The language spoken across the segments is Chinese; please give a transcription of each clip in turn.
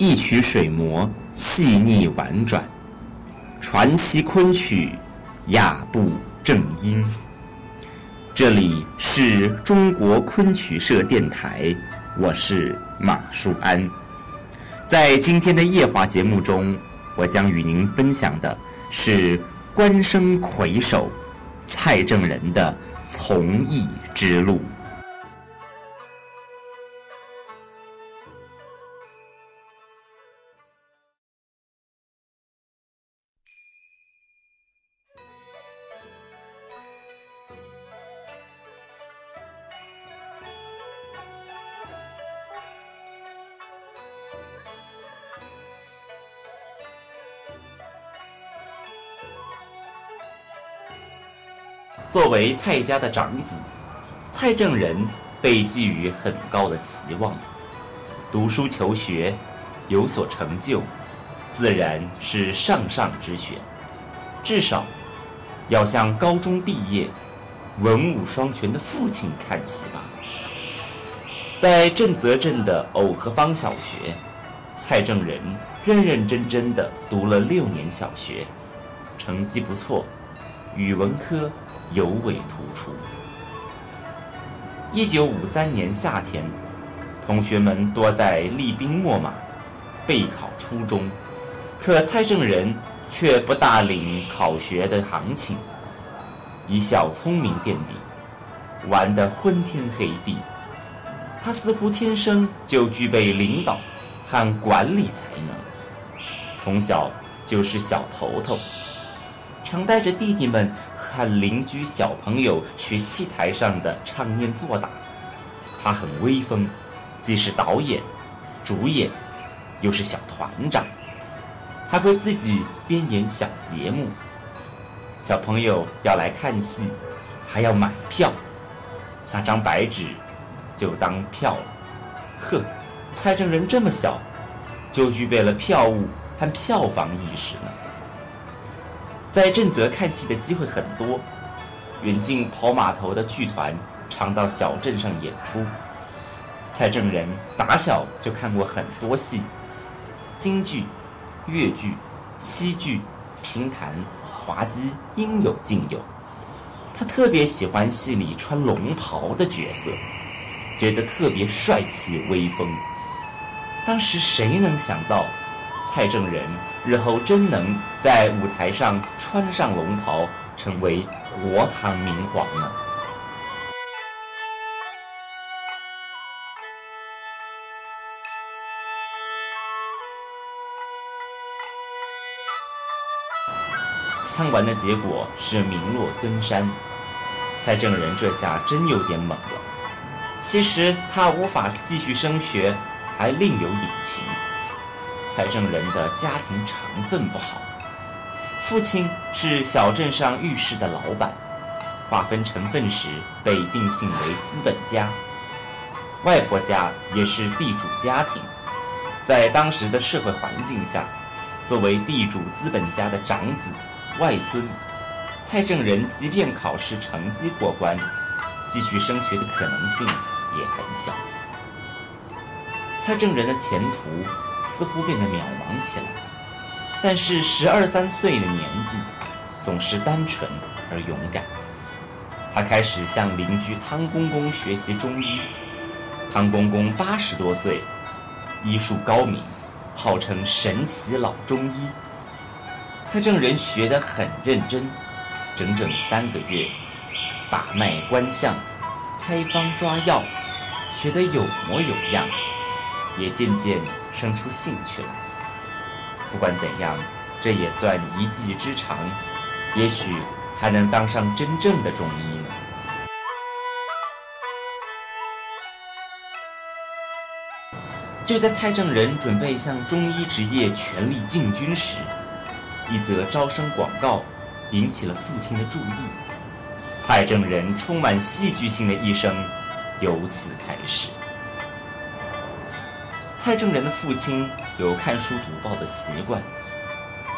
一曲水磨细腻婉转，传奇昆曲雅步正音。这里是中国昆曲社电台，我是马树安。在今天的夜话节目中，我将与您分享的是关生魁首蔡正仁的从艺之路。作为蔡家的长子，蔡正仁被寄予很高的期望。读书求学，有所成就，自然是上上之选。至少要向高中毕业、文武双全的父亲看齐吧。在震泽镇的藕河坊小学，蔡正仁认认真真的读了六年小学，成绩不错，语文科。尤为突出。一九五三年夏天，同学们多在厉兵秣马，备考初中，可蔡正仁却不大领考学的行情，以小聪明垫底，玩得昏天黑地。他似乎天生就具备领导和管理才能，从小就是小头头，常带着弟弟们。和邻居小朋友学戏台上的唱念做打，他很威风，既是导演、主演，又是小团长，还会自己编演小节目。小朋友要来看戏，还要买票，那张白纸就当票了。呵，蔡正仁这么小，就具备了票务和票房意识呢。在镇泽看戏的机会很多，远近跑码头的剧团常到小镇上演出。蔡正仁打小就看过很多戏，京剧、越剧、西剧、评弹、滑稽应有尽有。他特别喜欢戏里穿龙袍的角色，觉得特别帅气威风。当时谁能想到，蔡正仁？日后真能在舞台上穿上龙袍，成为活堂明皇呢？看完的结果是名落孙山，蔡正仁这下真有点猛了。其实他无法继续升学，还另有隐情。蔡正仁的家庭成分不好，父亲是小镇上浴室的老板，划分成分时被定性为资本家；外婆家也是地主家庭，在当时的社会环境下，作为地主资本家的长子、外孙，蔡正仁即便考试成绩过关，继续升学的可能性也很小。蔡正仁的前途。似乎变得渺茫起来，但是十二三岁的年纪，总是单纯而勇敢。他开始向邻居汤公公学习中医。汤公公八十多岁，医术高明，号称神奇老中医。蔡正仁学得很认真，整整三个月，把脉观象，开方抓药，学得有模有样，也渐渐。生出兴趣来。不管怎样，这也算一技之长，也许还能当上真正的中医呢。就在蔡正仁准备向中医职业全力进军时，一则招生广告引起了父亲的注意。蔡正仁充满戏剧性的一生由此开始。蔡正仁的父亲有看书读报的习惯。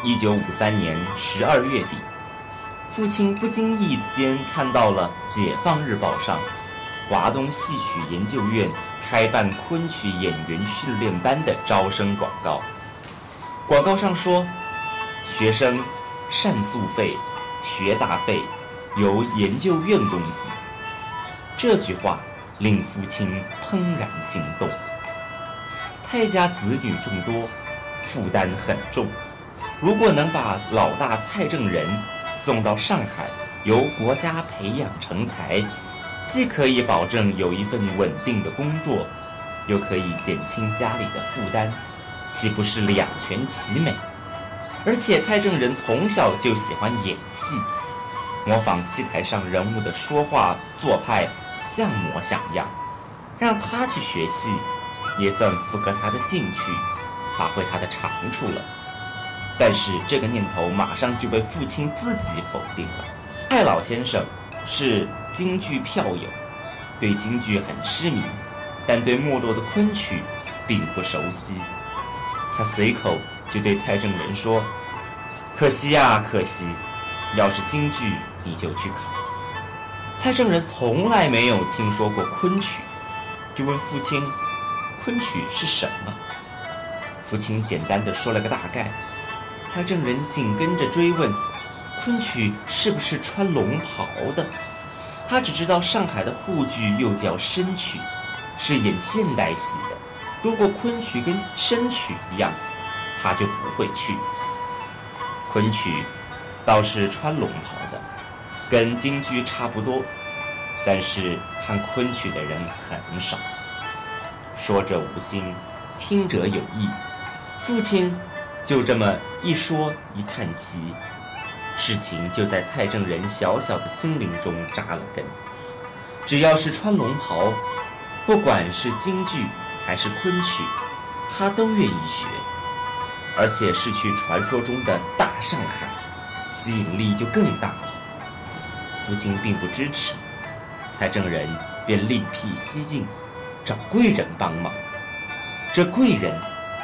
一九五三年十二月底，父亲不经意间看到了《解放日报》上华东戏曲研究院开办昆曲演员训练班的招生广告。广告上说，学生膳宿费、学杂费由研究院供给。这句话令父亲怦然心动。蔡家子女众多，负担很重。如果能把老大蔡正仁送到上海，由国家培养成才，既可以保证有一份稳定的工作，又可以减轻家里的负担，岂不是两全其美？而且蔡正仁从小就喜欢演戏，模仿戏台上人物的说话做派，像模像样，让他去学戏。也算符合他的兴趣，发挥他的长处了。但是这个念头马上就被父亲自己否定了。蔡老先生是京剧票友，对京剧很痴迷，但对没落的昆曲并不熟悉。他随口就对蔡正仁说：“可惜呀，可惜！要是京剧，你就去考。”蔡正仁从来没有听说过昆曲，就问父亲。昆曲是什么？父亲简单的说了个大概。蔡正仁紧跟着追问：“昆曲是不是穿龙袍的？”他只知道上海的沪剧又叫深曲，是演现代戏的。如果昆曲跟深曲一样，他就不会去。昆曲倒是穿龙袍的，跟京剧差不多，但是看昆曲的人很少。说者无心，听者有意。父亲就这么一说一叹息，事情就在蔡正仁小小的心灵中扎了根。只要是穿龙袍，不管是京剧还是昆曲，他都愿意学。而且是去传说中的大上海，吸引力就更大了。父亲并不支持，蔡正仁便另辟蹊径。找贵人帮忙，这贵人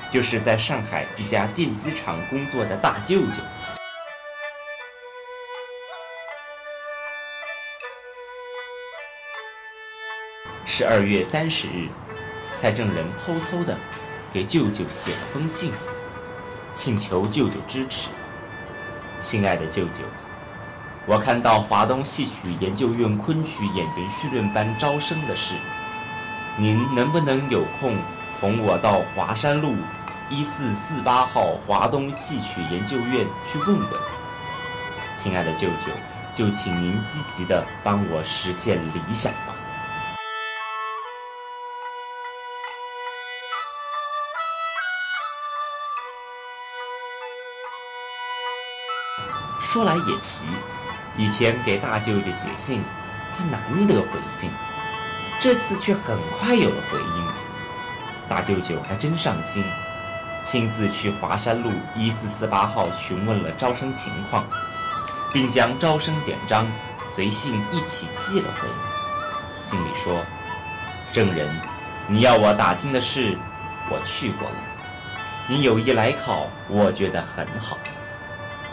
就是在上海一家电机厂工作的大舅舅。十二月三十日，蔡正仁偷偷的给舅舅写了封信，请求舅舅支持。亲爱的舅舅，我看到华东戏曲研究院昆曲演员训练班招生的事。您能不能有空同我到华山路一四四八号华东戏曲研究院去问问？亲爱的舅舅，就请您积极的帮我实现理想吧。说来也奇，以前给大舅舅写信，他难得回信。这次却很快有了回应，大舅舅还真上心，亲自去华山路一四四八号询问了招生情况，并将招生简章随信一起寄了回来。信里说：“证人，你要我打听的事，我去过了。你有意来考，我觉得很好。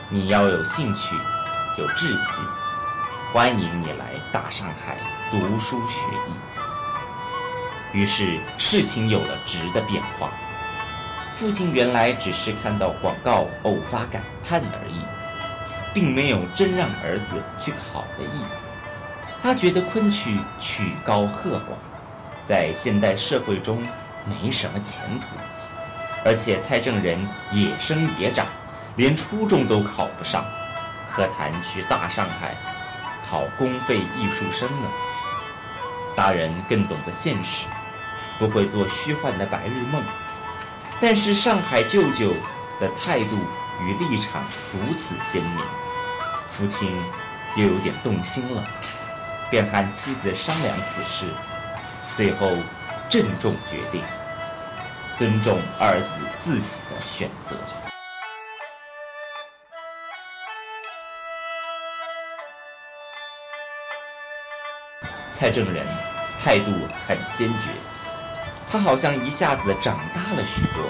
你要有兴趣，有志气，欢迎你来大上海读书学艺。”于是事情有了质的变化。父亲原来只是看到广告偶发感叹而已，并没有真让儿子去考的意思。他觉得昆曲曲高和寡，在现代社会中没什么前途，而且蔡正仁也生也长，连初中都考不上，何谈去大上海考公费艺术生呢？大人更懂得现实。不会做虚幻的白日梦，但是上海舅舅的态度与立场如此鲜明，父亲又有点动心了，便和妻子商量此事，最后郑重决定尊重儿子自己的选择。蔡正仁态度很坚决。他好像一下子长大了许多，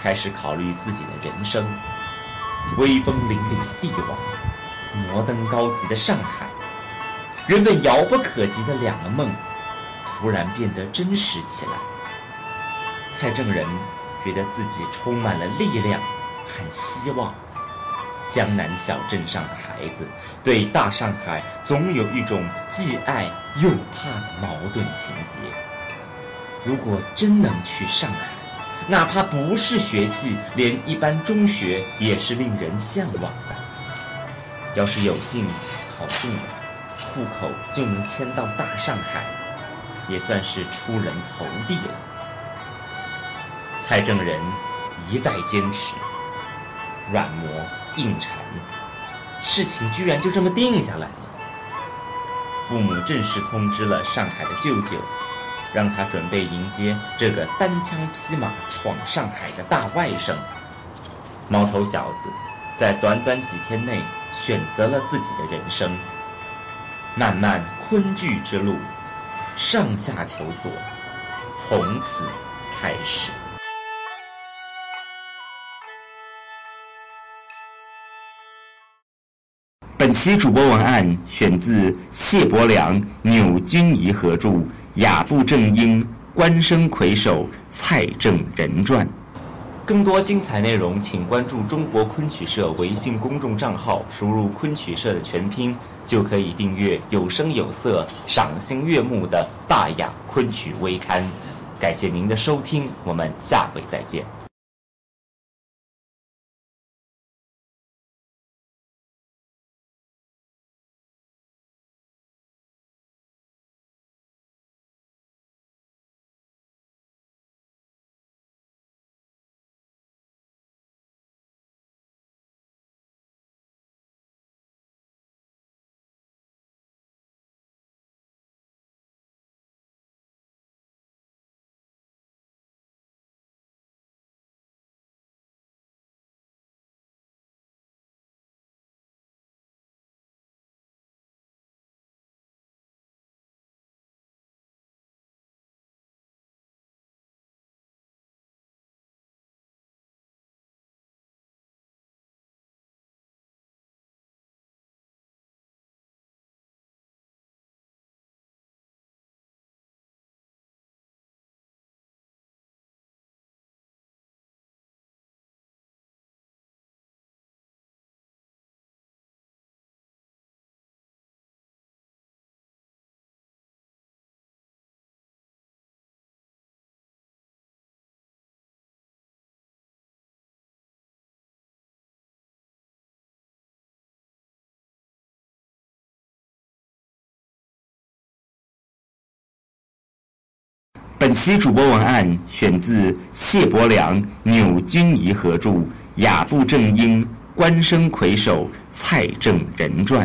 开始考虑自己的人生。威风凛凛的帝王，摩登高级的上海，原本遥不可及的两个梦，突然变得真实起来。蔡正仁觉得自己充满了力量和希望。江南小镇上的孩子对大上海总有一种既爱又怕的矛盾情节。如果真能去上海，哪怕不是学戏，连一般中学也是令人向往的。要是有幸考进了，户口就能迁到大上海，也算是出人头地了。蔡正仁一再坚持，软磨硬缠，事情居然就这么定下来了。父母正式通知了上海的舅舅，让他准备迎接这个单枪匹马闯上海的大外甥。毛头小子在短短几天内。选择了自己的人生，漫漫昆剧之路，上下求索，从此开始。本期主播文案选自谢伯良、钮君怡合著《雅步正音官声魁首蔡正仁传》。更多精彩内容，请关注中国昆曲社微信公众账号，输入“昆曲社”的全拼，就可以订阅有声有色、赏心悦目的大雅昆曲微刊。感谢您的收听，我们下回再见。本期主播文案选自谢伯良、钮君怡合著《雅布正英官声魁首蔡正仁传》。